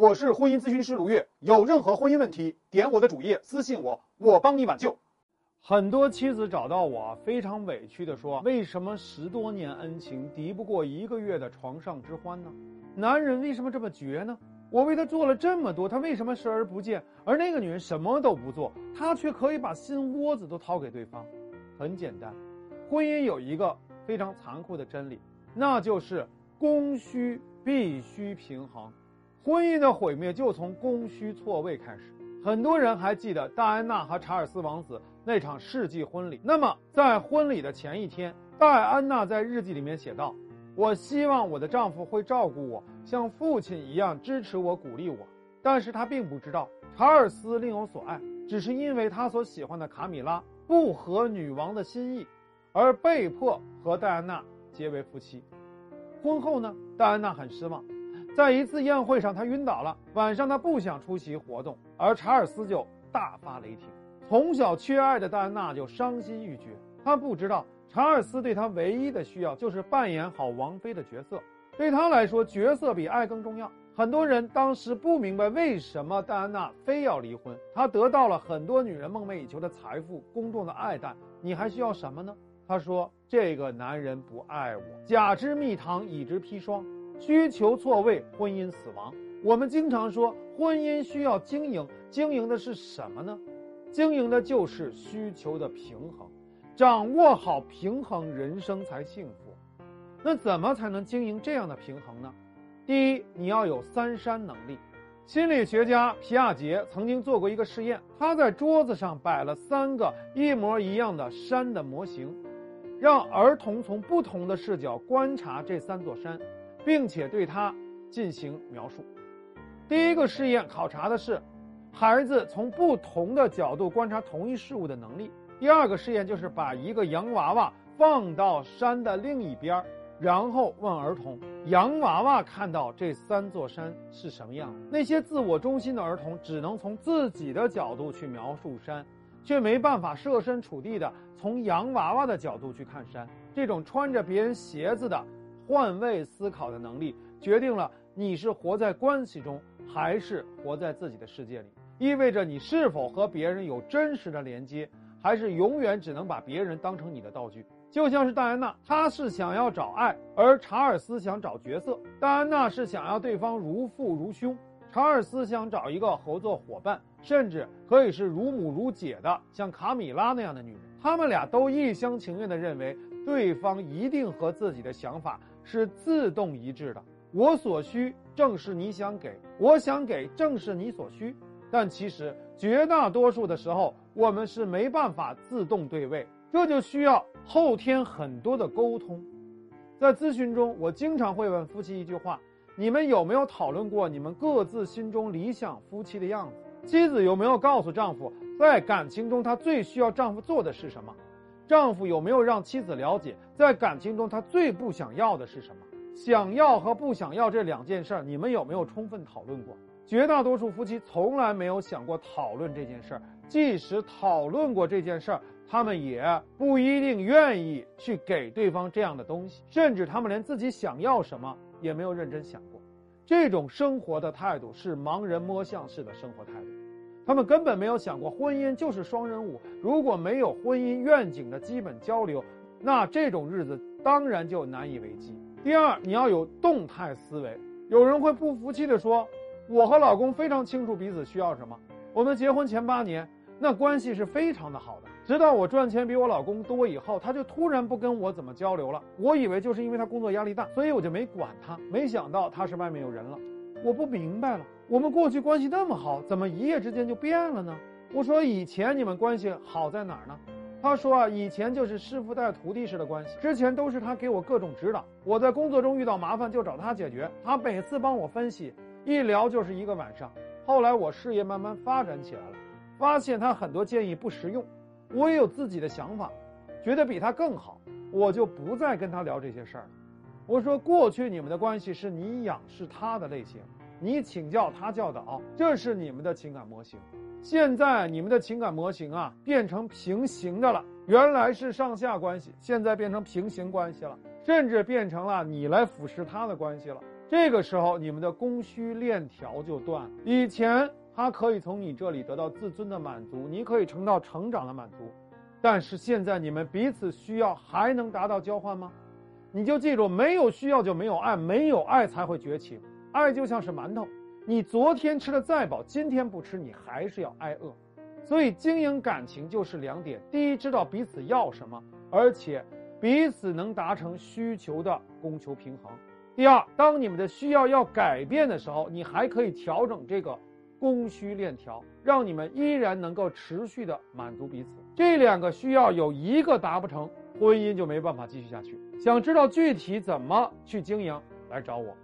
我是婚姻咨询师卢月，有任何婚姻问题，点我的主页私信我，我帮你挽救。很多妻子找到我，非常委屈地说：“为什么十多年恩情敌不过一个月的床上之欢呢？男人为什么这么绝呢？我为他做了这么多，他为什么视而不见？而那个女人什么都不做，他却可以把心窝子都掏给对方。很简单，婚姻有一个非常残酷的真理，那就是供需必须平衡。婚姻的毁灭就从供需错位开始。很多人还记得戴安娜和查尔斯王子。”那场世纪婚礼。那么，在婚礼的前一天，戴安娜在日记里面写道：“我希望我的丈夫会照顾我，像父亲一样支持我、鼓励我。”但是她并不知道，查尔斯另有所爱，只是因为他所喜欢的卡米拉不合女王的心意，而被迫和戴安娜结为夫妻。婚后呢，戴安娜很失望，在一次宴会上，她晕倒了。晚上，她不想出席活动，而查尔斯就大发雷霆。从小缺爱的戴安娜就伤心欲绝，她不知道查尔斯对她唯一的需要就是扮演好王妃的角色，对她来说，角色比爱更重要。很多人当时不明白为什么戴安娜非要离婚，她得到了很多女人梦寐以求的财富、公众的爱戴，你还需要什么呢？她说：“这个男人不爱我，甲之蜜糖，乙之砒霜，需求错位，婚姻死亡。”我们经常说婚姻需要经营，经营的是什么呢？经营的就是需求的平衡，掌握好平衡，人生才幸福。那怎么才能经营这样的平衡呢？第一，你要有三山能力。心理学家皮亚杰曾经做过一个试验，他在桌子上摆了三个一模一样的山的模型，让儿童从不同的视角观察这三座山，并且对它进行描述。第一个试验考察的是。孩子从不同的角度观察同一事物的能力。第二个试验就是把一个洋娃娃放到山的另一边，然后问儿童：洋娃娃看到这三座山是什么样？那些自我中心的儿童只能从自己的角度去描述山，却没办法设身处地的从洋娃娃的角度去看山。这种穿着别人鞋子的换位思考的能力，决定了你是活在关系中，还是活在自己的世界里。意味着你是否和别人有真实的连接，还是永远只能把别人当成你的道具？就像是戴安娜，她是想要找爱，而查尔斯想找角色。戴安娜是想要对方如父如兄，查尔斯想找一个合作伙伴，甚至可以是如母如姐的，像卡米拉那样的女人。他们俩都一厢情愿地认为对方一定和自己的想法是自动一致的。我所需正是你想给，我想给正是你所需。但其实绝大多数的时候，我们是没办法自动对位，这就需要后天很多的沟通。在咨询中，我经常会问夫妻一句话：你们有没有讨论过你们各自心中理想夫妻的样子？妻子有没有告诉丈夫，在感情中她最需要丈夫做的是什么？丈夫有没有让妻子了解，在感情中他最不想要的是什么？想要和不想要这两件事儿，你们有没有充分讨论过？绝大多数夫妻从来没有想过讨论这件事儿，即使讨论过这件事儿，他们也不一定愿意去给对方这样的东西，甚至他们连自己想要什么也没有认真想过。这种生活的态度是盲人摸象式的生活态度，他们根本没有想过婚姻就是双人舞。如果没有婚姻愿景的基本交流，那这种日子当然就难以为继。第二，你要有动态思维。有人会不服气地说。我和老公非常清楚彼此需要什么。我们结婚前八年，那关系是非常的好的。直到我赚钱比我老公多以后，他就突然不跟我怎么交流了。我以为就是因为他工作压力大，所以我就没管他。没想到他是外面有人了。我不明白了，我们过去关系那么好，怎么一夜之间就变了呢？我说以前你们关系好在哪儿呢？他说啊，以前就是师傅带徒弟式的关系，之前都是他给我各种指导，我在工作中遇到麻烦就找他解决，他每次帮我分析。一聊就是一个晚上，后来我事业慢慢发展起来了，发现他很多建议不实用，我也有自己的想法，觉得比他更好，我就不再跟他聊这些事儿了。我说过去你们的关系是你仰视他的类型，你请教他教导，这是你们的情感模型。现在你们的情感模型啊变成平行的了，原来是上下关系，现在变成平行关系了，甚至变成了你来俯视他的关系了。这个时候你们的供需链条就断了。以前他可以从你这里得到自尊的满足，你可以成到成长的满足，但是现在你们彼此需要还能达到交换吗？你就记住，没有需要就没有爱，没有爱才会绝情。爱就像是馒头，你昨天吃的再饱，今天不吃，你还是要挨饿。所以经营感情就是两点：第一，知道彼此要什么，而且彼此能达成需求的供求平衡；第二，当你们的需要要改变的时候，你还可以调整这个供需链条，让你们依然能够持续的满足彼此。这两个需要有一个达不成，婚姻就没办法继续下去。想知道具体怎么去经营，来找我。